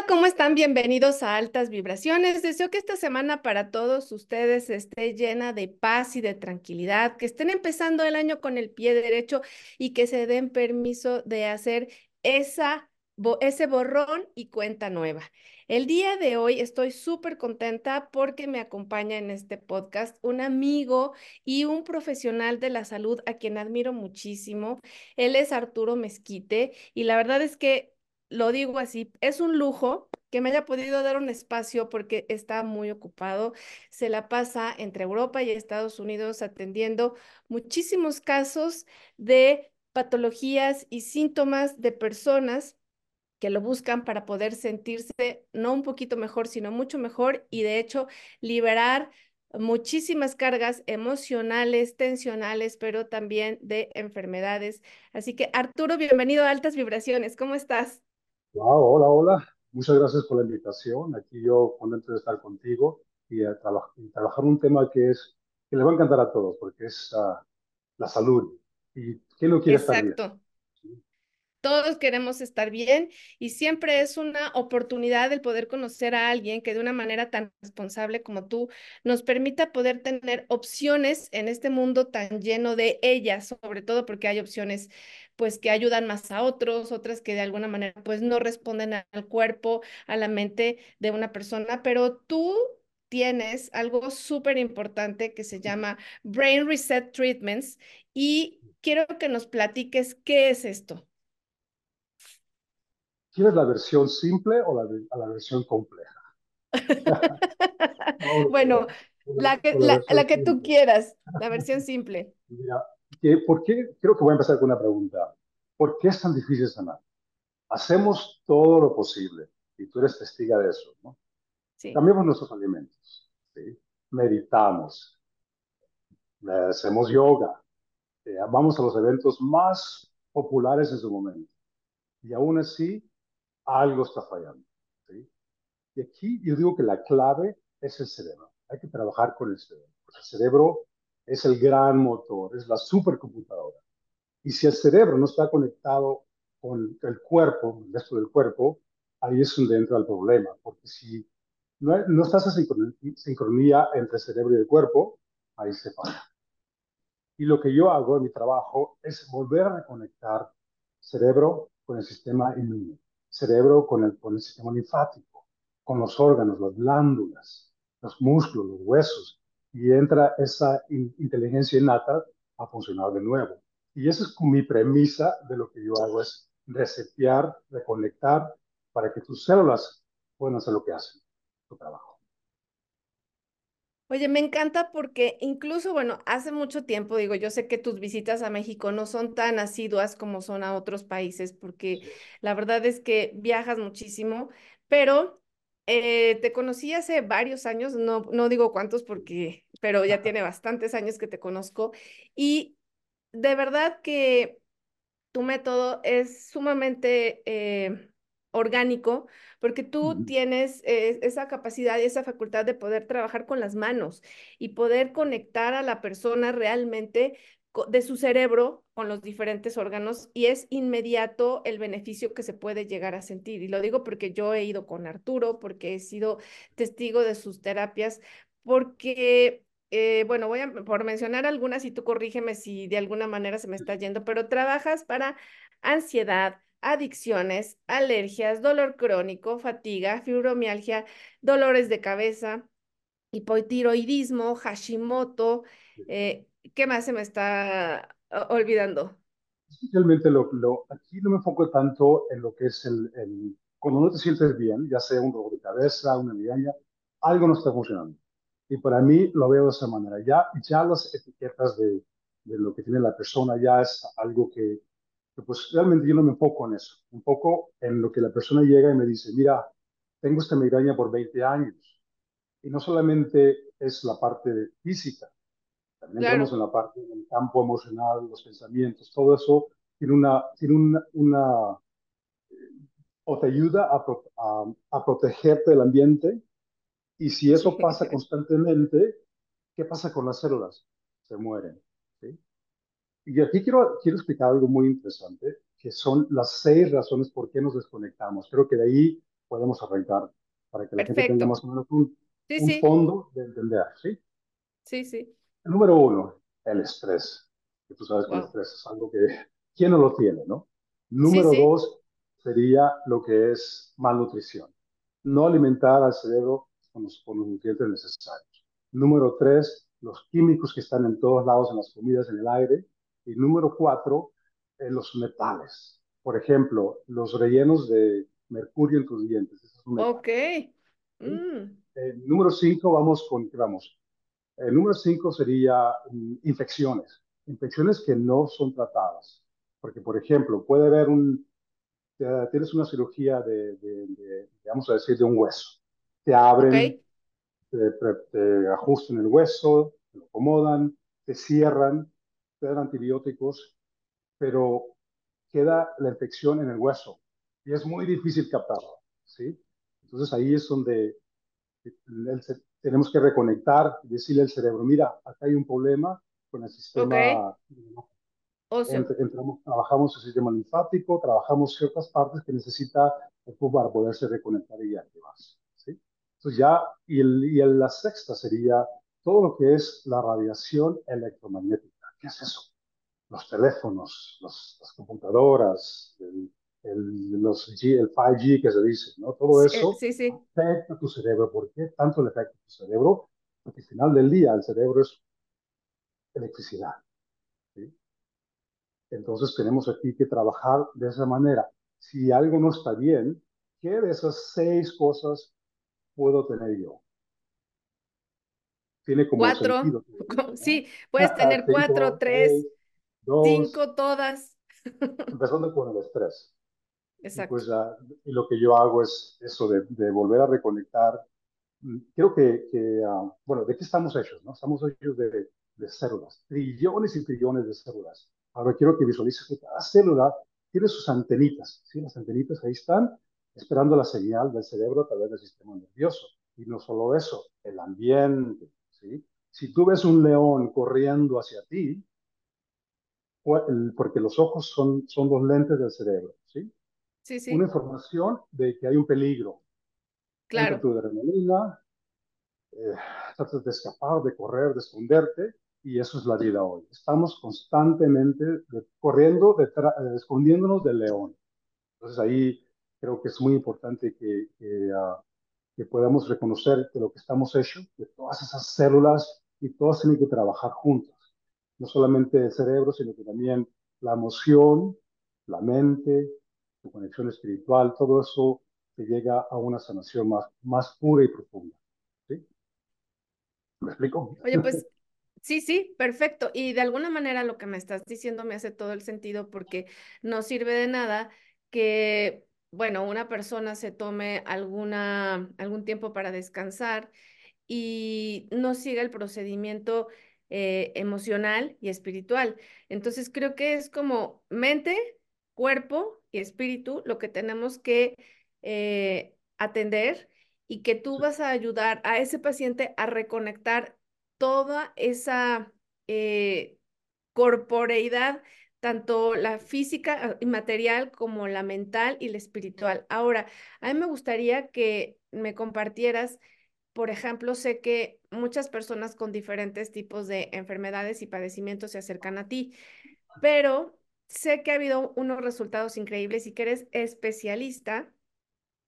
Hola, ¿cómo están? Bienvenidos a Altas Vibraciones. Deseo que esta semana para todos ustedes esté llena de paz y de tranquilidad, que estén empezando el año con el pie derecho y que se den permiso de hacer esa, ese borrón y cuenta nueva. El día de hoy estoy súper contenta porque me acompaña en este podcast un amigo y un profesional de la salud a quien admiro muchísimo. Él es Arturo Mezquite y la verdad es que lo digo así, es un lujo que me haya podido dar un espacio porque está muy ocupado. Se la pasa entre Europa y Estados Unidos atendiendo muchísimos casos de patologías y síntomas de personas que lo buscan para poder sentirse no un poquito mejor, sino mucho mejor y de hecho liberar muchísimas cargas emocionales, tensionales, pero también de enfermedades. Así que Arturo, bienvenido a Altas Vibraciones. ¿Cómo estás? Wow, hola, hola. Muchas gracias por la invitación. Aquí yo contento de estar contigo y, a trabajar un tema que es que le va a encantar a todos, porque es uh, la salud. ¿Y quién no quiere estar bien? Exacto. Todos queremos estar bien y siempre es una oportunidad el poder conocer a alguien que de una manera tan responsable como tú nos permita poder tener opciones en este mundo tan lleno de ellas, sobre todo porque hay opciones pues que ayudan más a otros, otras que de alguna manera pues no responden al cuerpo, a la mente de una persona, pero tú tienes algo súper importante que se llama Brain Reset Treatments y quiero que nos platiques qué es esto. ¿Quieres la versión simple o la, la versión compleja? bueno, la que, la, que tú quieras, la versión simple. Mira, ¿por qué? Creo que voy a empezar con una pregunta. ¿Por qué es tan difícil sanar? Hacemos todo lo posible, y tú eres testiga de eso, ¿no? Sí. Cambiamos nuestros alimentos, ¿sí? meditamos, hacemos yoga, eh, vamos a los eventos más populares en su momento. Y aún así, algo está fallando. ¿sí? Y aquí yo digo que la clave es el cerebro. Hay que trabajar con el cerebro. el cerebro es el gran motor, es la supercomputadora. Y si el cerebro no está conectado con el cuerpo, el resto del cuerpo, ahí es donde entra el problema. Porque si no, no estás en sincronía entre cerebro y el cuerpo, ahí se falla. Y lo que yo hago en mi trabajo es volver a reconectar cerebro con el sistema inmune cerebro con el, con el sistema linfático, con los órganos, las glándulas, los músculos, los huesos, y entra esa inteligencia innata a funcionar de nuevo. Y esa es mi premisa de lo que yo hago, es resetear, reconectar, para que tus células puedan hacer lo que hacen, tu trabajo. Oye, me encanta porque incluso, bueno, hace mucho tiempo, digo, yo sé que tus visitas a México no son tan asiduas como son a otros países, porque la verdad es que viajas muchísimo, pero eh, te conocí hace varios años, no, no digo cuántos porque, pero ya tiene bastantes años que te conozco y de verdad que tu método es sumamente... Eh, orgánico, porque tú tienes eh, esa capacidad y esa facultad de poder trabajar con las manos y poder conectar a la persona realmente de su cerebro con los diferentes órganos y es inmediato el beneficio que se puede llegar a sentir. Y lo digo porque yo he ido con Arturo, porque he sido testigo de sus terapias, porque eh, bueno, voy a por mencionar algunas y tú corrígeme si de alguna manera se me está yendo, pero trabajas para ansiedad, adicciones, alergias, dolor crónico, fatiga, fibromialgia, dolores de cabeza, hipotiroidismo, Hashimoto. Eh, ¿Qué más se me está olvidando? Especialmente lo, lo, aquí no me enfoco tanto en lo que es el, el, cuando no te sientes bien, ya sea un dolor de cabeza, una migraña, algo no está funcionando. Y para mí lo veo de esa manera. Ya, ya las etiquetas de, de lo que tiene la persona ya es algo que pues realmente yo no me enfoco en eso, un poco en lo que la persona llega y me dice, mira, tengo esta migraña por 20 años. Y no solamente es la parte física, también estamos en la parte del campo emocional, los pensamientos, todo eso tiene una, tiene una, una o te ayuda a, a, a, protegerte del ambiente. Y si eso pasa constantemente, ¿qué pasa con las células? Se mueren. ¿sí? Y aquí quiero, quiero explicar algo muy interesante, que son las seis razones por qué nos desconectamos. Creo que de ahí podemos arrancar para que la gente tenga más o menos un, fondo de entender, ¿sí? Sí, sí. Número uno, el estrés. Que tú sabes que el estrés es algo que, ¿quién no lo tiene, no? Número dos sería lo que es malnutrición. No alimentar al cerebro con los, con los nutrientes necesarios. Número tres, los químicos que están en todos lados, en las comidas, en el aire. Y número cuatro, eh, los metales. Por ejemplo, los rellenos de mercurio en tus dientes. ok. Mm. Eh, número cinco, vamos con, vamos. El número cinco sería mm, infecciones. Infecciones que no son tratadas. Porque, por ejemplo, puede haber un, tienes una cirugía de, de, vamos a decir, de un hueso. Te abren, te, ajustan el hueso, te lo acomodan, te cierran, te dan antibióticos, pero queda la infección en el hueso y es muy difícil captarlo, ¿sí? Entonces ahí es donde tenemos que reconectar, decirle al cerebro, mira, acá hay un problema con el sistema. Entramos, trabajamos el sistema linfático, trabajamos ciertas partes que necesita el para poderse reconectar y activarse. ¿sí? Entonces ya, y, el, y la sexta sería todo lo que es la radiación electromagnética. ¿Qué es eso? Los teléfonos, las computadoras, el, el, los el 5G que se dice, ¿no? Todo eso sí, sí. afecta a tu cerebro. ¿Por qué tanto le afecta a tu cerebro? Porque al final del día el cerebro es electricidad. ¿sí? Entonces tenemos aquí que trabajar de esa manera. Si algo no está bien, ¿qué de esas seis cosas puedo tener yo? Tiene como cuatro. Sentido, Sí, puedes tener cuatro, tres, cinco, todas. Empezando con el estrés. Exacto. Pues, y lo que yo hago es eso de, de volver a reconectar. Mm, creo que, que ah, bueno, ¿de qué estamos hechos? No? Estamos hechos de, de células, trillones y trillones de células. Ahora quiero que visualices que cada célula tiene sus antenitas, ¿sí? Las antenitas ahí están esperando la señal del cerebro a través del sistema nervioso. Y no solo eso, el ambiente, ¿sí? Si tú ves un león corriendo hacia ti, porque los ojos son, son los lentes del cerebro, ¿sí? Sí. Una información de que hay un peligro. Claro. tu adrenalina, eh, tratas de escapar, de correr, de esconderte, y eso es la vida hoy. Estamos constantemente corriendo, de eh, escondiéndonos del león. Entonces ahí creo que es muy importante que, que, ah, que, podamos reconocer que lo que estamos hechos, de todas esas células y todas tienen que trabajar juntas. No solamente el cerebro, sino que también la emoción, la mente, tu conexión espiritual, todo eso te llega a una sanación más, más pura y profunda. ¿Sí? ¿Me explico? Oye, pues Sí, sí, perfecto. Y de alguna manera lo que me estás diciendo me hace todo el sentido porque no sirve de nada que, bueno, una persona se tome alguna, algún tiempo para descansar y no siga el procedimiento eh, emocional y espiritual. Entonces creo que es como mente, cuerpo y espíritu lo que tenemos que eh, atender y que tú vas a ayudar a ese paciente a reconectar toda esa eh, corporeidad, tanto la física y material como la mental y la espiritual. Ahora, a mí me gustaría que me compartieras, por ejemplo, sé que muchas personas con diferentes tipos de enfermedades y padecimientos se acercan a ti, pero sé que ha habido unos resultados increíbles y que eres especialista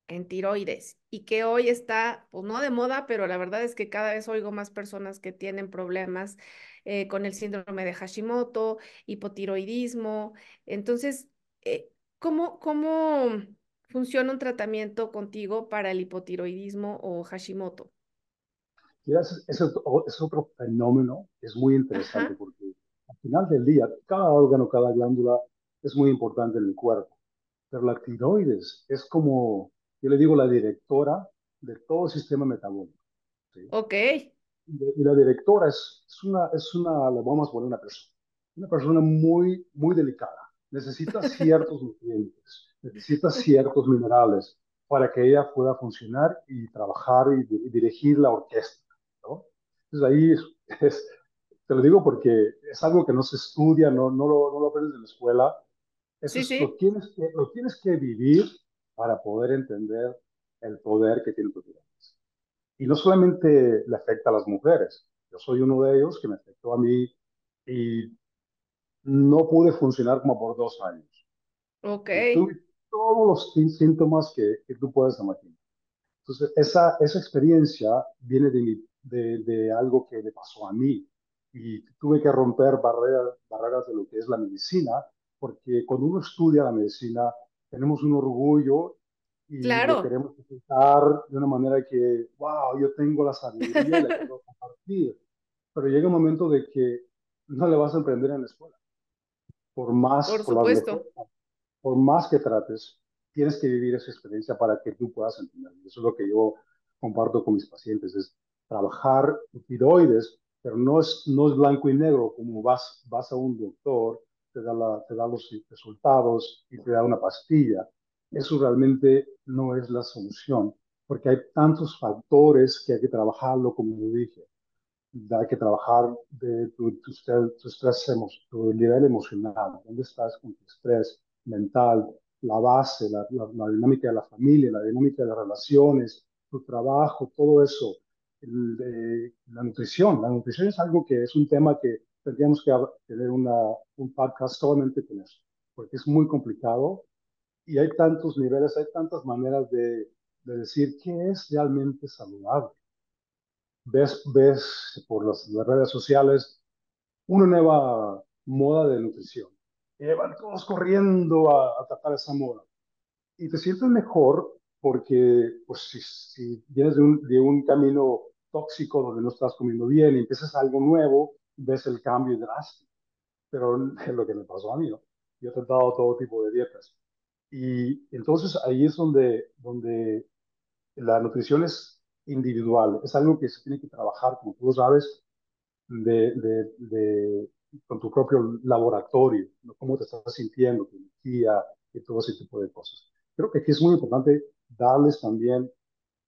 en tiroides y que hoy está, pues no de moda, pero la verdad es que cada vez oigo más personas que tienen problemas eh, con el síndrome de Hashimoto, hipotiroidismo. Entonces, eh, ¿cómo, ¿cómo funciona un tratamiento contigo para el hipotiroidismo o Hashimoto? Es, es, otro, fenómeno, es muy interesante porque al final del día, cada órgano, cada glándula es muy importante en el cuerpo. Pero la tiroides es como yo le digo la directora de todo el sistema metabólico. Ok. Y, la directora es, es, una, es una, le vamos a poner una persona, una persona muy, muy delicada. Necesita ciertos nutrientes, necesita ciertos minerales para que ella pueda funcionar y trabajar y, dirigir la orquesta. ¿no? Entonces ahí es, te lo digo porque es algo que no se estudia, no, no, lo, no lo aprendes en la escuela. Eso sí, sí. Lo, tienes que, lo tienes que vivir para poder entender el poder que tiene tu tiroides. Y no solamente le afecta a las mujeres, yo soy uno de ellos que me afectó a mí y no pude funcionar como por dos años. Ok. tuve todos los síntomas que, que, tú puedes imaginar. Entonces, esa, esa experiencia viene de, de, de, algo que le pasó a mí y tuve que romper barreras, barreras de lo que es la medicina, porque cuando uno estudia la medicina, tenemos un orgullo y claro. lo queremos presentar de una manera que, wow, yo tengo la sabiduría y la quiero compartir. Pero llega un momento de que no le vas a emprender en la escuela. Por más, por, supuesto. por más que trates, tienes que vivir esa experiencia para que tú puedas entender. Eso es lo que yo comparto con mis pacientes, es trabajar tiroides, pero no es, no es blanco y negro, como vas, vas a un doctor, te da, te da los resultados y te da una pastilla. Eso realmente no es la solución, porque hay tantos factores que hay que trabajarlo, como dije hay que trabajar de tu, tu, tu estrés, tu nivel emocional, dónde estás con tu estrés mental, la base, la, la, dinámica de la familia, la dinámica de las relaciones, tu trabajo, todo eso, el, de, la nutrición. La nutrición es algo que es un tema que tendríamos que tener una, un podcast solamente con eso, porque es muy complicado y hay tantos niveles, hay tantas maneras de, de decir qué es realmente saludable ves, ves por las, redes sociales una nueva moda de nutrición. Y van todos corriendo a, a esa moda. Y te sientes mejor porque pues, si, si vienes de un, de un camino tóxico donde no estás comiendo bien y empiezas algo nuevo, ves el cambio drástico. Pero es lo que me pasó a mí, ¿no? Yo he tratado todo tipo de dietas. Y entonces ahí es donde, donde la nutrición es individual. Es algo que se tiene que trabajar, como tú sabes, de, de, de, con tu propio laboratorio, ¿no? cómo te estás sintiendo, tu energía y todo ese tipo de cosas. Creo que aquí es muy importante darles también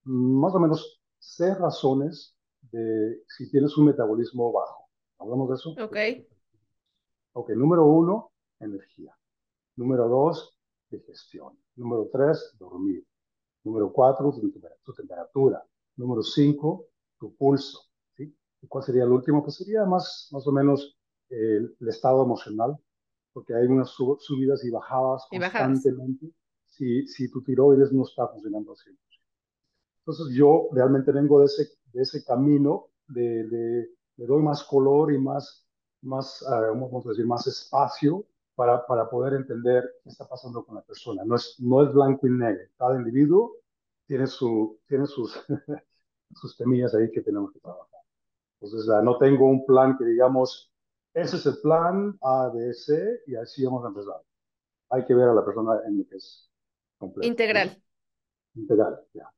más o menos seis razones de si tienes un metabolismo bajo. ¿Hablamos de eso? Ok. Ok, número uno, energía. Número dos, digestión. Número tres, dormir. Número cuatro, tu temperatura. Número cinco, tu pulso. ¿sí? ¿Y cuál sería el último? Pues sería más, más o menos eh, el estado emocional, porque hay unas subidas y bajadas y constantemente Si, si tu tiroides no está funcionando así. Entonces yo realmente vengo de ese, de ese camino, de, de, le doy más color y más, más uh, vamos a decir, más espacio para, para poder entender qué está pasando con la persona. No es, no es blanco y negro. Cada individuo tiene, su, tiene sus, sus temillas ahí que tenemos que trabajar. Entonces, no tengo un plan que digamos, ese es el plan A, B, C, y así vamos a empezar. Hay que ver a la persona en lo que es completo. Integral. Integral, ya.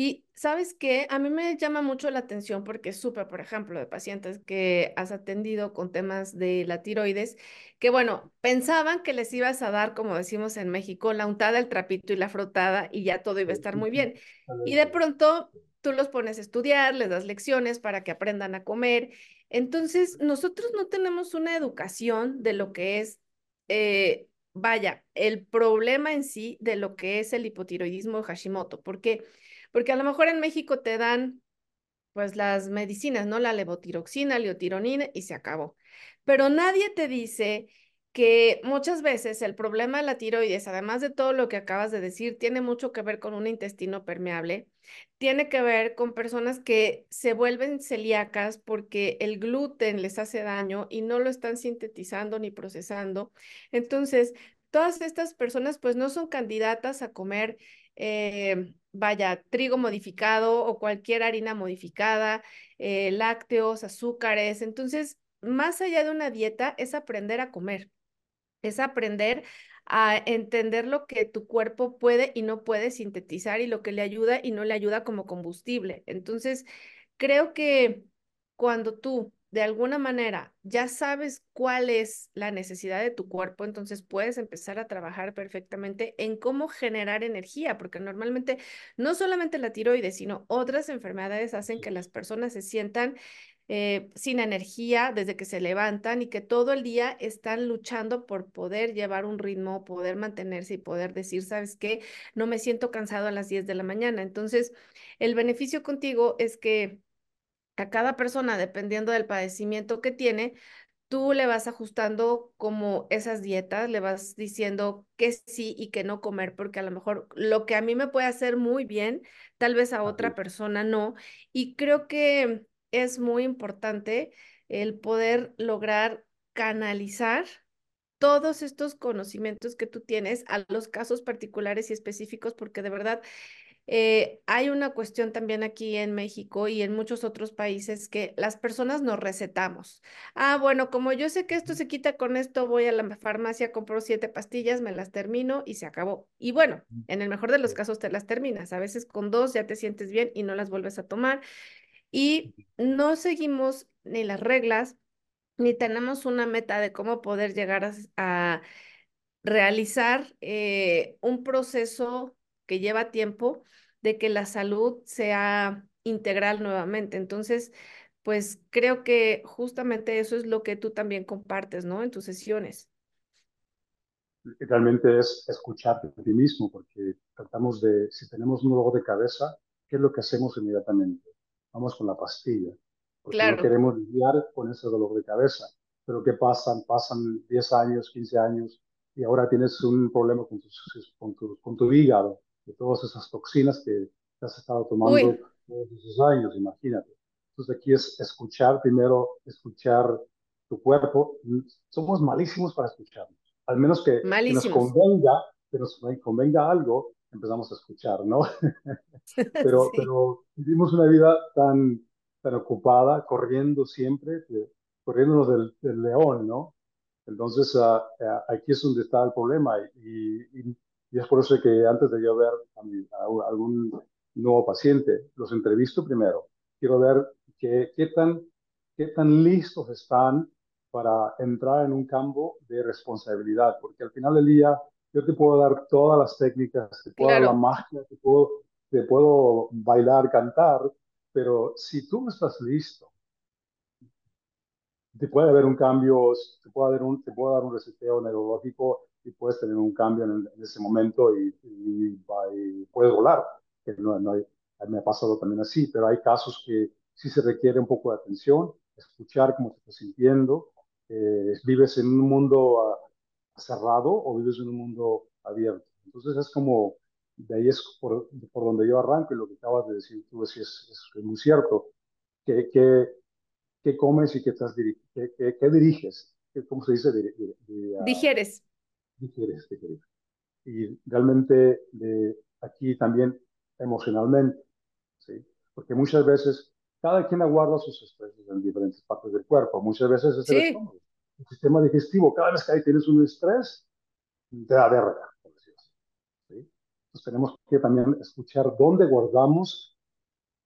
Y sabes qué, a mí me llama mucho la atención porque supe, por ejemplo, de pacientes que has atendido con temas de la tiroides, que bueno, pensaban que les ibas a dar, como decimos en México, la untada, el trapito y la frotada y ya todo iba a estar muy bien. Y de pronto tú los pones a estudiar, les das lecciones para que aprendan a comer. Entonces, nosotros no tenemos una educación de lo que es... Eh, vaya, el problema en sí de lo que es el hipotiroidismo de Hashimoto, porque porque a lo mejor en México te dan pues las medicinas, ¿no? La levotiroxina, liotironina y se acabó. Pero nadie te dice que muchas veces el problema de la tiroides, además de todo lo que acabas de decir, tiene mucho que ver con un intestino permeable, tiene que ver con personas que se vuelven celíacas porque el gluten les hace daño y no lo están sintetizando ni procesando. Entonces, todas estas personas pues no son candidatas a comer eh, vaya, trigo modificado o cualquier harina modificada, eh, lácteos, azúcares. Entonces, más allá de una dieta, es aprender a comer, es aprender a entender lo que tu cuerpo puede y no puede sintetizar y lo que le ayuda y no le ayuda como combustible. Entonces, creo que cuando tú de alguna manera ya sabes cuál es la necesidad de tu cuerpo, entonces puedes empezar a trabajar perfectamente en cómo generar energía, porque normalmente no solamente la tiroides, sino otras enfermedades hacen que las personas se sientan eh, sin energía desde que se levantan y que todo el día están luchando por poder llevar un ritmo, poder mantenerse y poder decir, ¿sabes qué? No me siento cansado a las 10 de la mañana. Entonces, el beneficio contigo es que a cada persona, dependiendo del padecimiento que tiene, tú le vas ajustando como esas dietas, le vas diciendo que sí y que no comer, porque a lo mejor lo que a mí me puede hacer muy bien, tal vez a otra persona no. Y creo que es muy importante el poder lograr canalizar todos estos conocimientos que tú tienes a los casos particulares y específicos, porque de verdad eh, hay una cuestión también aquí en México y en muchos otros países que las personas nos recetamos. Ah, bueno, como yo sé que esto se quita con esto, voy a la farmacia, compro siete pastillas, me las termino y se acabó. Y bueno, en el mejor de los casos te las terminas. A veces con dos ya te sientes bien y no las vuelves a tomar. Y no seguimos ni las reglas, ni tenemos una meta de cómo poder llegar a, realizar eh, un proceso que lleva tiempo de que la salud sea integral nuevamente. Entonces, pues creo que justamente eso es lo que tú también compartes, ¿no? En tus sesiones. Realmente es escucharte a ti mismo, porque tratamos de, si tenemos un dolor de cabeza, ¿qué es lo que hacemos inmediatamente? Vamos con la pastilla, porque no queremos lidiar con ese dolor de cabeza. Pero ¿qué pasan? Pasan 10 años, 15 años, y ahora tienes un problema con tu, con tu, con tu hígado, de todas esas toxinas que has estado tomando todos esos años, imagínate. Entonces aquí es escuchar primero, escuchar tu cuerpo. Somos malísimos para escucharnos. Al menos que, nos convenga, que nos convenga algo, empezamos a escuchar, ¿no? pero, pero vivimos una vida tan, tan ocupada, corriendo siempre, corriéndonos del, del león, ¿no? Entonces, uh, aquí es donde está el problema y, y, y, es por eso que antes de yo ver a, a, algún nuevo paciente, los entrevisto primero. Quiero ver qué, qué, tan, qué tan listos están para entrar en un campo de responsabilidad, porque al final del día yo te puedo dar todas las técnicas, te puedo dar la magia, te puedo, te puedo bailar, cantar, pero si tú no estás listo te puede haber un cambio, te puede, haber un, te puede dar un reseteo neurológico y puedes tener un cambio en, ese momento y, puedes volar. Que no, no hay, me ha pasado también así, pero hay casos que sí se requiere un poco de atención, escuchar cómo te estás sintiendo. Eh, ¿Vives en un mundo ah, cerrado o vives en un mundo abierto? Entonces es como, de ahí es por, por donde yo arranco y lo que acabas de decir tú es, es, muy cierto, que, que qué comes y qué, estás qué, qué, diriges, ¿cómo se dice? Uh, digieres. Digieres, digieres. Y realmente de aquí también emocionalmente, ¿sí? Porque muchas veces cada quien aguarda sus estrés en diferentes partes del cuerpo. Muchas veces es el estómago. El sistema digestivo, cada vez que ahí tienes un estrés, te da verga, por decirlo así. ¿sí? Entonces tenemos que también escuchar dónde guardamos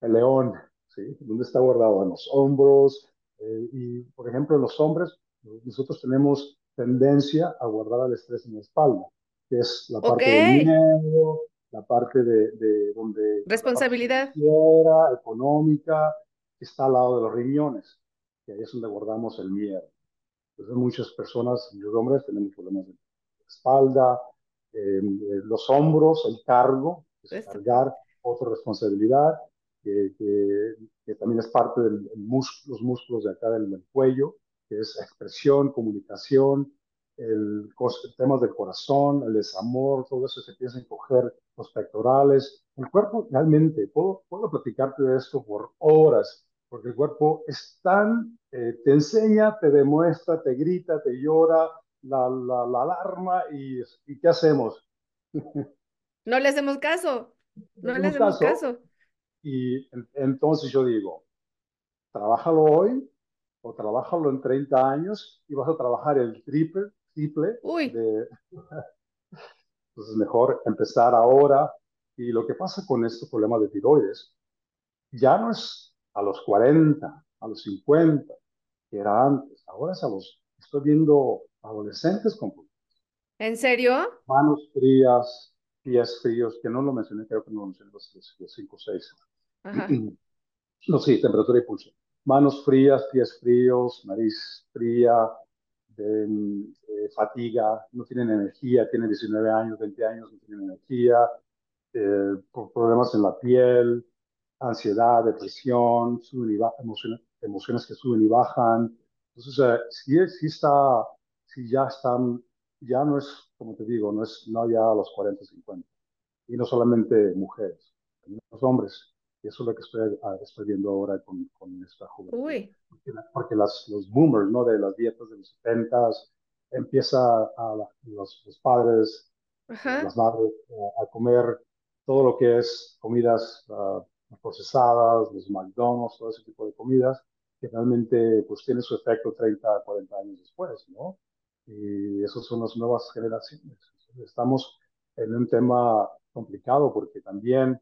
el león, ¿sí? ¿Dónde está guardado? En los hombros. Eh, y, por ejemplo, en los hombres, nosotros tenemos tendencia a guardar el estrés en la espalda, que es la parte del miedo, la parte de, de donde... Responsabilidad. La económica, que está al lado de los riñones, que ahí es donde guardamos el miedo. Entonces, muchas personas, muchos hombres, tenemos problemas de espalda, eh, los hombros, el cargo, es cargar otra responsabilidad, que, también es parte de los músculos de acá del, cuello, que es expresión, comunicación, el, el tema del corazón, el desamor, todo eso se empieza a encoger los pectorales. El cuerpo realmente, puedo, puedo platicarte de esto por horas, porque el cuerpo es tan, eh, te enseña, te demuestra, te grita, te llora, la, la, la alarma y, y, ¿qué hacemos? No le hacemos caso, no le hacemos caso. Y entonces yo digo, trabájalo hoy o trabájalo en 30 años y vas a trabajar el triple, triple. Uy. De... Entonces mejor empezar ahora. Y lo que pasa con este problema de tiroides, ya no es a los 40, a los 50, que era antes. Ahora es a los, estoy viendo adolescentes con ¿En serio? Manos frías, pies fríos, que no lo mencioné, creo que no lo mencioné los 5 o 6. No, sí, temperatura y pulso. Manos frías, pies fríos, nariz fría, de, eh, fatiga, no tienen energía, tienen 19 años, 20 años, no tienen energía, eh, problemas en la piel, ansiedad, depresión, emociones, emociones que suben y bajan. Entonces, si, si está, si ya están, ya no es, como te digo, no es no ya a los 40, 50. Y no solamente mujeres, los hombres. Y eso es lo que estoy, ah, estoy viendo ahora con, con esta juventud. Porque, las, los boomers, ¿no? De las dietas de los 70 empieza a los, los, padres, las madres a comer todo lo que es comidas uh, procesadas, los McDonald's, todo ese tipo de comidas, que realmente pues tiene su efecto 30, 40 años después, ¿no? Y esas son las nuevas generaciones. Estamos en un tema complicado porque también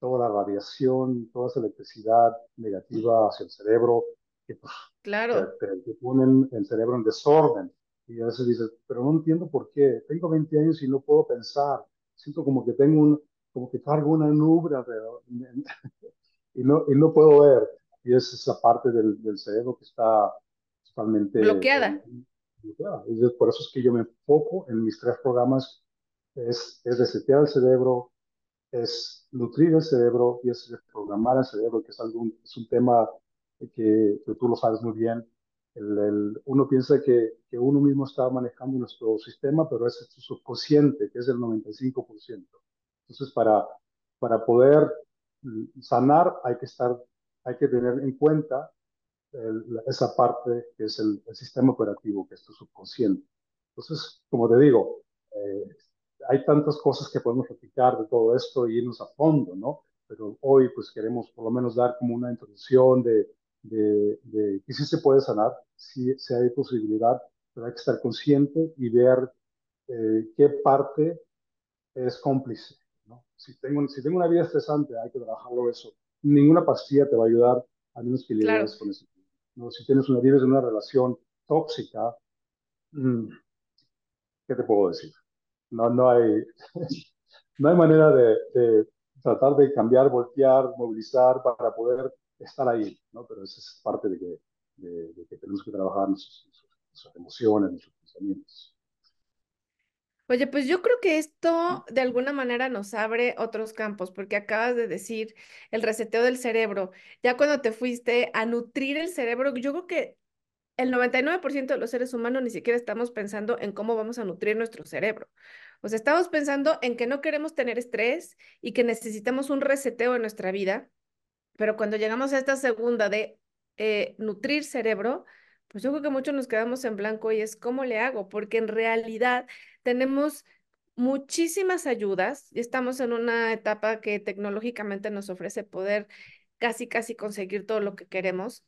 toda la radiación, toda esa electricidad negativa hacia el cerebro, que, pues, claro. te, ponen el cerebro en desorden. Y a veces dices, pero no entiendo por qué. Tengo 20 años y no puedo pensar. Siento como que tengo un, como que cargo una nube alrededor y no, y no puedo ver. Y es esa parte del, del cerebro que está totalmente bloqueada. bloqueada. Y por eso es que yo me enfoco en mis tres programas, es, es resetear el cerebro, es nutrir el cerebro y es reprogramar el cerebro, que es, algún, es un tema que, tú lo sabes muy bien. El, uno piensa que, que, uno mismo está manejando nuestro sistema, pero es su subconsciente, que es el 95%. Entonces, para, para poder sanar hay que, estar, hay que tener en cuenta esa parte que es el, sistema operativo, que es tu subconsciente. Entonces, como te digo, eh, hay tantas cosas que podemos platicar de todo esto y irnos a fondo, ¿no? Pero hoy pues queremos por lo menos dar como una introducción de, de, de que sí se puede sanar, si hay posibilidad, pero hay que estar consciente y ver eh, qué parte es cómplice si tengo, si tengo una vida estresante, hay que trabajarlo eso. Ninguna pastilla te va a ayudar a menos que lidies con eso. ¿no? Si tienes una, vives en una relación tóxica, mm, ¿qué te puedo decir? No, no, hay, no hay manera de, de, tratar de cambiar, voltear, movilizar para poder estar ahí, ¿no? Pero eso es parte de que, de, de que tenemos que trabajar nuestras emociones, nuestros pensamientos. Oye, pues yo creo que esto de alguna manera nos abre otros campos, porque acabas de decir el reseteo del cerebro. Ya cuando te fuiste a nutrir el cerebro, yo creo que el 99% de los seres humanos ni siquiera estamos pensando en cómo vamos a nutrir nuestro cerebro. O sea, estamos pensando en que no queremos tener estrés y que necesitamos un reseteo en nuestra vida, pero cuando llegamos a esta segunda de eh, nutrir cerebro, pues yo creo que muchos nos quedamos en blanco y es cómo le hago, porque en realidad tenemos muchísimas ayudas y estamos en una etapa que tecnológicamente nos ofrece poder casi, casi conseguir todo lo que queremos.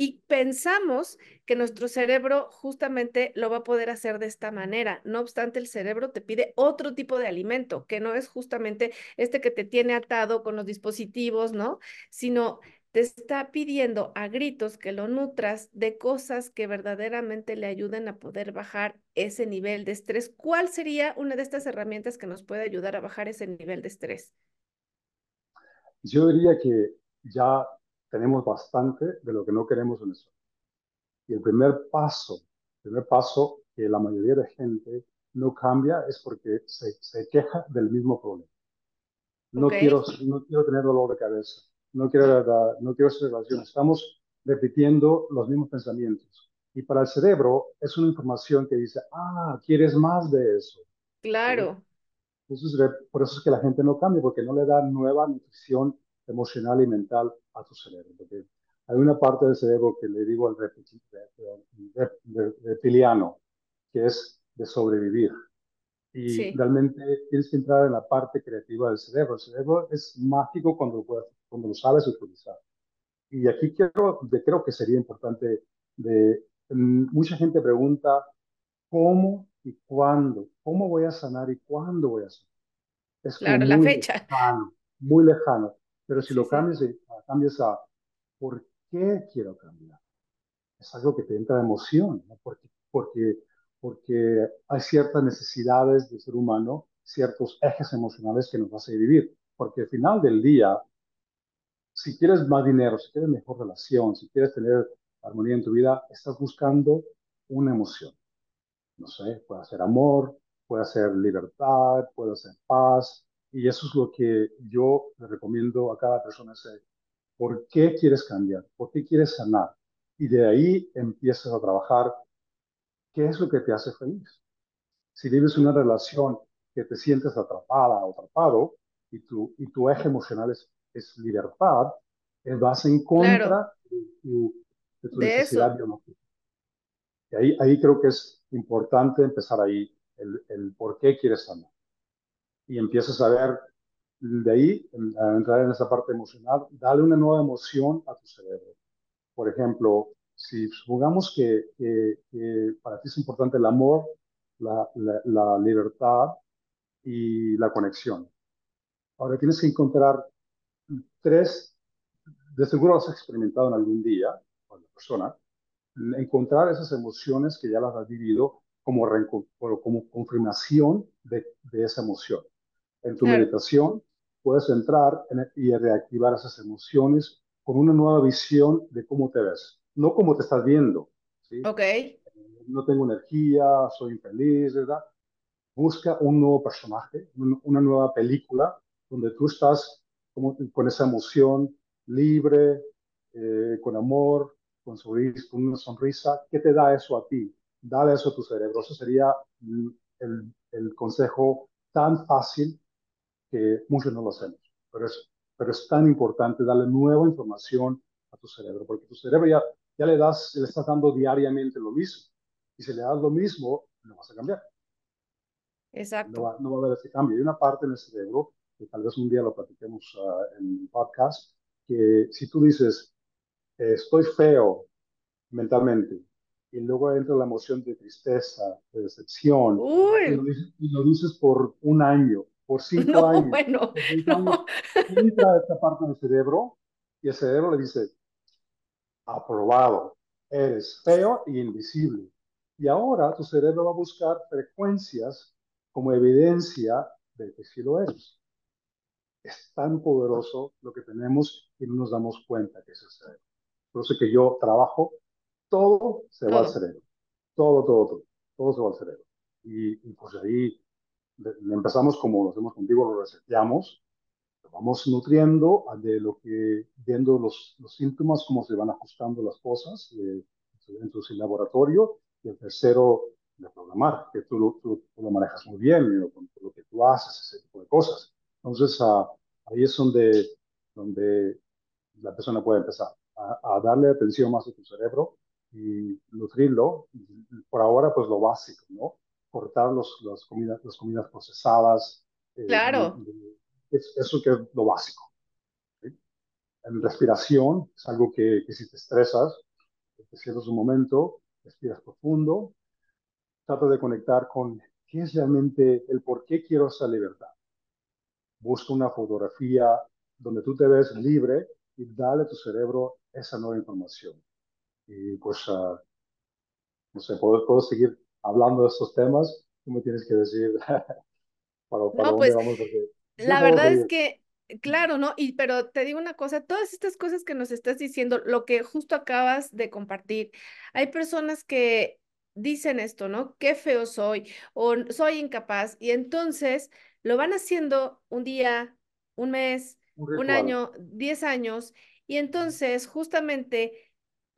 Y pensamos que nuestro cerebro justamente lo va a poder hacer de esta manera. No obstante, el cerebro te pide otro tipo de alimento, que no es justamente este que te tiene atado con los dispositivos, ¿no? Sino te está pidiendo a gritos que lo nutras de cosas que verdaderamente le ayuden a poder bajar ese nivel de estrés. ¿Cuál sería una de estas herramientas que nos puede ayudar a bajar ese nivel de estrés? Yo diría que ya tenemos bastante de lo que no queremos en eso. Y el primer paso, el primer paso que la mayoría de gente no cambia es porque se, se queja del mismo problema. No, quiero, no quiero tener dolor de cabeza no quiero, no quiero hacer relación. Estamos repitiendo los mismos pensamientos. Y para el cerebro es una información que dice, ah, quieres más de eso. Claro. Entonces, por eso es que la gente no cambia, porque no le da nueva nutrición emocional y mental a tu cerebro. Porque hay una parte del cerebro que le digo al reptiliano, que es de sobrevivir. Y realmente tienes que entrar en la parte creativa del cerebro. El cerebro es mágico cuando lo puedes cuando lo sabes utilizar. Y aquí quiero, creo que sería importante, de, mm, mucha gente pregunta, ¿cómo y cuándo? ¿Cómo voy a sanar y cuándo voy a sanar? Es claro, la fecha. Lejano, muy lejano. Pero si lo cambias, cambias a ¿por qué quiero cambiar? Es algo que te entra de emoción, ¿no? porque, porque, porque hay ciertas necesidades del ser humano, ciertos ejes emocionales que nos hacen vivir. Porque al final del día, si quieres más dinero, si quieres mejor relación, si quieres tener armonía en tu vida, estás buscando una emoción. No sé, puede ser amor, puede ser libertad, puede ser paz. Y eso es lo que yo le recomiendo a cada persona hacer. ¿Por qué quieres cambiar? ¿Por qué quieres sanar? Y de ahí empiezas a trabajar qué es lo que te hace feliz. Si vives una relación que te sientes atrapada o atrapado y tu, y tu eje emocional es, es libertad, vas en contra de tu, de tu necesidad biológica. Y ahí, ahí creo que es importante empezar ahí el, el por qué quieres sanar. Y empiezas a ver de ahí, a entrar en esa parte emocional, dale una nueva emoción a tu cerebro. Por ejemplo, si supongamos que, que, para ti es importante el amor, la, la, la, libertad y la conexión. Ahora tienes que encontrar tres, de seguro lo has experimentado en algún día, con la persona, encontrar esas emociones que ya las has vivido como, como confirmación de, de esa emoción. En tu meditación puedes entrar y reactivar esas emociones con una nueva visión de cómo te ves, no cómo te estás viendo. ¿sí? Ok. No tengo energía, soy infeliz, ¿verdad? Busca un nuevo personaje, una nueva película donde tú estás como, con esa emoción libre, eh, con amor, con, con una sonrisa. ¿Qué te da eso a ti? Dale eso a tu cerebro. Eso sería el, el consejo tan fácil que muchos no lo hacemos, pero es, pero es tan importante darle nueva información a tu cerebro, porque tu cerebro ya, ya le, das, le estás dando diariamente lo mismo, y si le das lo mismo, no vas a cambiar. Exacto. No va, no va a haber ese cambio. Hay una parte en el cerebro, que tal vez un día lo platiquemos uh, en el podcast, que si tú dices, estoy feo mentalmente, y luego entra la emoción de tristeza, de decepción, y lo, dices, y lo, dices, por un año, por cinco no, años. Bueno, no. entra esta parte del cerebro y el cerebro le dice, aprobado, eres feo y invisible. Y ahora tu cerebro va a buscar frecuencias como evidencia de que sí lo eres. Es tan poderoso lo que tenemos y no nos damos cuenta que es el cerebro. Por eso que yo trabajo, todo se todo. va al cerebro. Todo, todo, todo. Todo se va al cerebro. Y, y pues ahí empezamos como lo hacemos contigo, lo reseteamos, lo vamos nutriendo de lo que, viendo los, los síntomas, cómo se van ajustando las cosas eh, dentro del laboratorio, y el tercero, de programar, que tú, tú, lo manejas muy bien, con lo que tú haces, ese tipo de cosas. Entonces, uh, ahí es donde, donde la persona puede empezar a, a, darle atención más a tu cerebro y nutrirlo. Por ahora, pues lo básico, ¿no? Cortar los, las, comidas, las comidas procesadas. Eh, claro. Es, eso que es lo básico. ¿sí? En respiración es algo que, que si te estresas, te cierras un momento, respiras profundo, trata de conectar con qué es realmente el por qué quiero esa libertad. Busca una fotografía donde tú te ves libre y dale a tu cerebro esa nueva información. Y pues, uh, no sé, puedo, puedo seguir hablando de estos temas, tú me tienes que decir para, para no, dónde pues, vamos. La verdad es que, claro, ¿no? Y pero te digo una cosa, todas estas cosas que nos estás diciendo, lo que justo acabas de compartir, hay personas que dicen esto, ¿no? Qué feo soy o soy incapaz y entonces lo van haciendo un día, un mes, un, un año, diez años y entonces justamente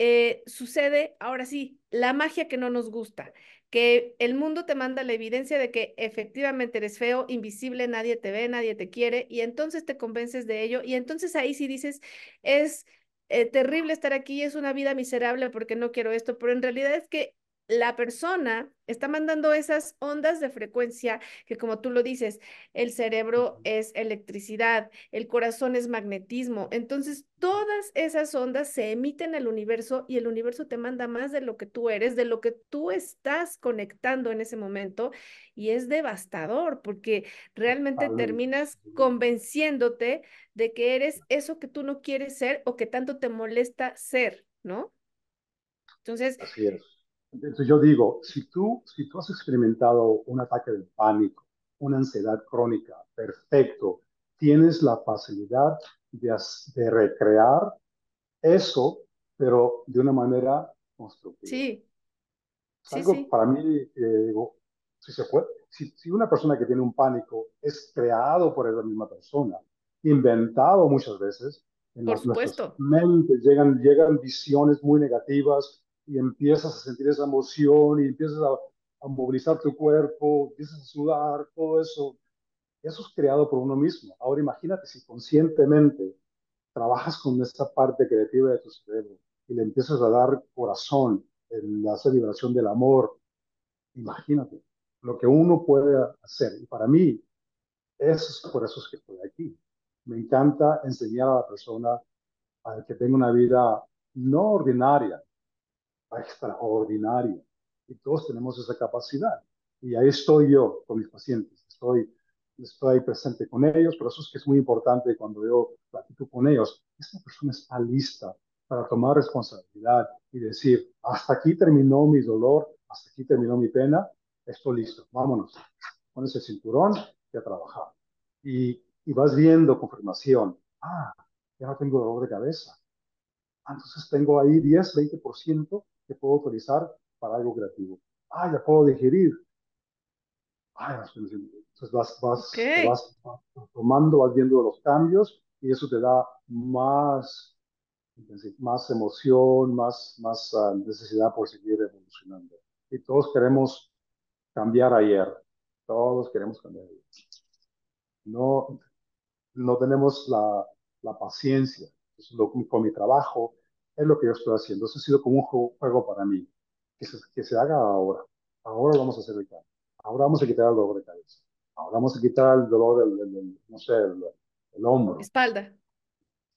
eh, sucede, ahora sí, la magia que no nos gusta, que el mundo te manda la evidencia de que efectivamente eres feo, invisible, nadie te ve, nadie te quiere, y entonces te convences de ello, y entonces ahí sí dices, es eh, terrible estar aquí, es una vida miserable porque no quiero esto, pero en realidad es que la persona está mandando esas ondas de frecuencia que como tú lo dices, el cerebro es electricidad, el corazón es magnetismo. Entonces, todas esas ondas se emiten al universo y el universo te manda más de lo que tú eres, de lo que tú estás conectando en ese momento y es devastador porque realmente terminas convenciéndote de que eres eso que tú no quieres ser o que tanto te molesta ser, ¿no? Entonces, Así es entonces yo digo, si tú, si tú has experimentado un ataque de pánico, una ansiedad crónica, perfecto, tienes la facilidad de, de recrear eso, pero de una manera constructiva. Sí. Es algo para mí, eh, si, se puede, si, si, una persona que tiene un pánico es creado por esa misma persona, inventado muchas veces, en por las, supuesto. mentes llegan, llegan visiones muy negativas y empiezas a sentir esa emoción y empiezas a, movilizar tu cuerpo, empiezas a sudar, todo eso. Eso es creado por uno mismo. Ahora imagínate si conscientemente trabajas con esta parte creativa de tu cerebro y le empiezas a dar corazón, la celebración del amor, imagínate lo que uno puede hacer. Y para mí, es por eso es que estoy aquí. Me encanta enseñar a la persona a que tenga una vida no ordinaria, extraordinaria. Y todos tenemos esa capacidad. Y ahí estoy yo con mis pacientes. Estoy estoy presente con ellos, pero eso es que es muy importante cuando yo platico con ellos. Esta persona está lista para tomar responsabilidad y decir, hasta aquí terminó mi dolor, hasta aquí terminó mi pena, estoy listo, vámonos, con ese cinturón y a trabajar. Y, y vas viendo confirmación, ah, ya no tengo dolor de cabeza. Ah, entonces tengo ahí 10, 20% que puedo utilizar para algo creativo. Ah, ya puedo digerir. Ah, entonces vas, vas, vas, tomando, vas viendo los cambios y eso te da más, más emoción, más, más uh, necesidad por seguir evolucionando. Y todos queremos cambiar ayer. Todos queremos cambiar ayer. No, no tenemos la, la paciencia. Eso es lo, con mi trabajo es lo que yo estoy haciendo. Eso ha sido como un juego, para mí. Que se, que se haga ahora. Ahora vamos a hacer el cambio. Ahora vamos a quitar el dolor de cabeza. Ahora vamos a quitar el dolor del, no sé, el, hombro. Espalda.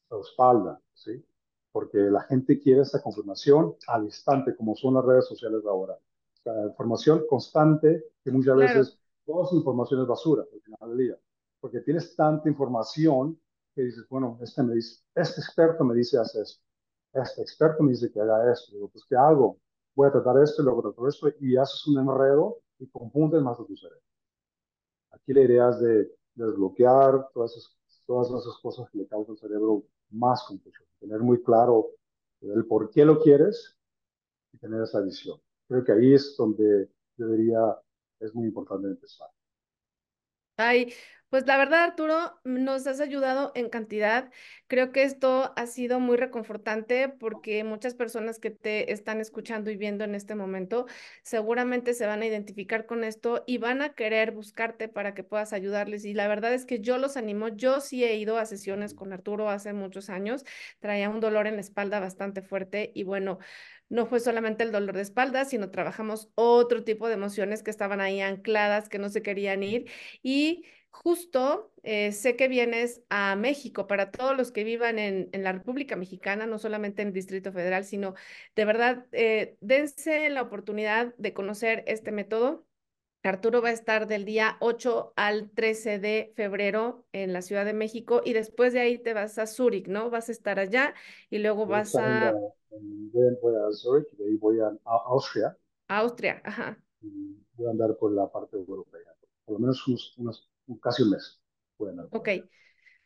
La espalda, ¿sí? Porque la gente quiere esa confirmación al instante, como son las redes sociales ahora. La información constante, que muchas veces toda esa información es basura al final del día. Porque tienes tanta información que dices, bueno, este, me dice, este experto me dice hace esto. Este experto me dice que haga esto. Digo, pues, ¿qué hago? Voy a tratar esto y luego tratar esto y haces un enredo y confundes más de tu cerebro. Aquí la idea es de, desbloquear todas esas, todas esas cosas que le causan al cerebro más confusión, tener muy claro el por qué lo quieres y tener esa visión. Creo que ahí es donde debería, es muy importante empezar. Ay, pues la verdad, Arturo, nos has ayudado en cantidad. Creo que esto ha sido muy reconfortante porque muchas personas que te están escuchando y viendo en este momento seguramente se van a identificar con esto y van a querer buscarte para que puedas ayudarles. Y la verdad es que yo los animo. Yo sí he ido a sesiones con Arturo hace muchos años. Traía un dolor en la espalda bastante fuerte y bueno, no fue solamente el dolor de espalda, sino trabajamos otro tipo de emociones que estaban ahí ancladas, que no se querían ir. Y justo eh, sé que vienes a México para todos los que vivan en, la República Mexicana, no solamente en el Distrito Federal, sino de verdad, eh, dense la oportunidad de conocer este método. Arturo va a estar del día 8 al 13 de febrero en la Ciudad de México y después de ahí te vas a Zúrich, ¿no? Vas a estar allá y luego vas a... Voy a Zúrich y de ahí voy a Austria. Austria, ajá. Voy a andar por la parte europea, por lo menos unos, unos casi un mes. Bueno. Ok.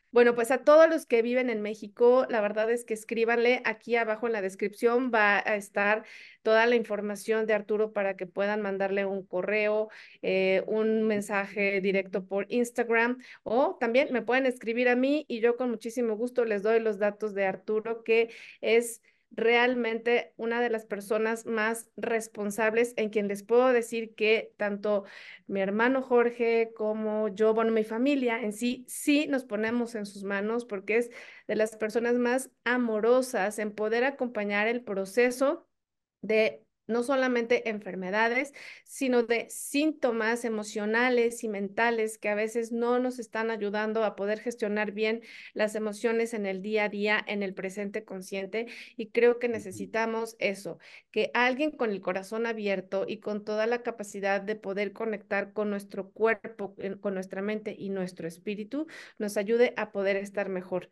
Bueno, pues a todos los que viven en México, la verdad es que escríbanle aquí abajo en la descripción, va a estar toda la información de Arturo para que puedan mandarle un correo, eh, un mensaje directo por Instagram o también me pueden escribir a mí y yo con muchísimo gusto les doy los datos de Arturo, que es realmente una de las personas más responsables en quien les puedo decir que tanto mi hermano Jorge como yo, bueno, mi familia en sí, sí nos ponemos en sus manos porque es de las personas más amorosas en poder acompañar el proceso de no solamente enfermedades, sino de síntomas emocionales y mentales que a veces no nos están ayudando a poder gestionar bien las emociones en el día a día, en el presente consciente. Y creo que necesitamos eso, que alguien con el corazón abierto y con toda la capacidad de poder conectar con nuestro cuerpo, con nuestra mente y nuestro espíritu, nos ayude a poder estar mejor.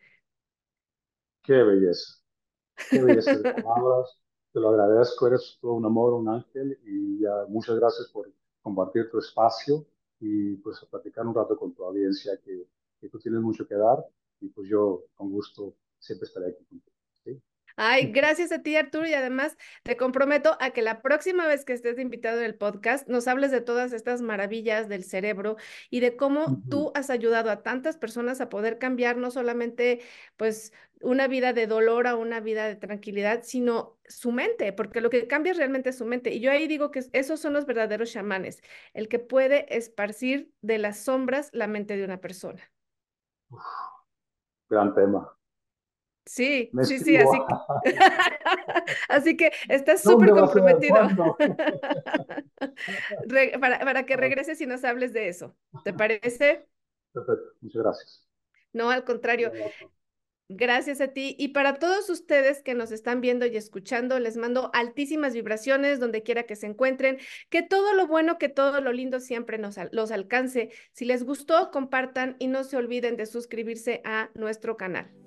Qué belleza. Qué belleza de palabras te lo agradezco, eres todo un amor, un ángel y ya muchas gracias por compartir tu espacio y pues platicar un rato con tu audiencia que, que tú tienes mucho que dar y pues yo con gusto siempre estaré aquí contigo. Ay, gracias a ti, Arturo, y además te comprometo a que la próxima vez que estés invitado en el podcast nos hables de todas estas maravillas del cerebro y de cómo tú has ayudado a tantas personas a poder cambiar no solamente pues una vida de dolor a una vida de tranquilidad, sino su mente, porque lo que cambia realmente es su mente. Y yo ahí digo que esos son los verdaderos chamanes, el que puede esparcir de las sombras la mente de una persona. gran tema. Sí, sí, sí, así que, así que estás súper comprometido para, para, que regreses y nos hables de eso. ¿Te parece? Perfecto, muchas gracias. No, al contrario. Gracias a ti. Y para todos ustedes que nos están viendo y escuchando, les mando altísimas vibraciones donde quiera que se encuentren. Que todo lo bueno, que todo lo lindo siempre nos, los alcance. Si les gustó, compartan y no se olviden de suscribirse a nuestro canal.